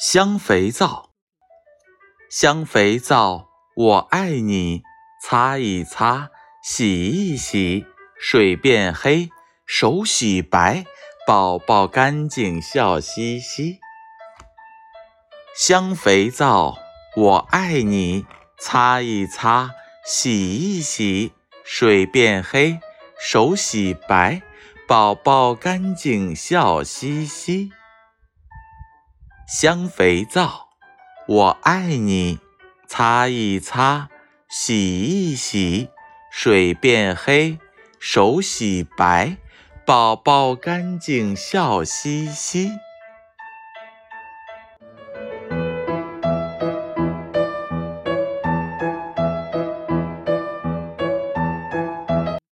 香肥皂，香肥皂，我爱你。擦一擦，洗一洗，水变黑，手洗白，宝宝干净笑嘻嘻。香肥皂，我爱你。擦一擦，洗一洗，水变黑，手洗白，宝宝干净笑嘻嘻。香肥皂，我爱你。擦一擦，洗一洗，水变黑，手洗白，宝宝干净笑嘻嘻。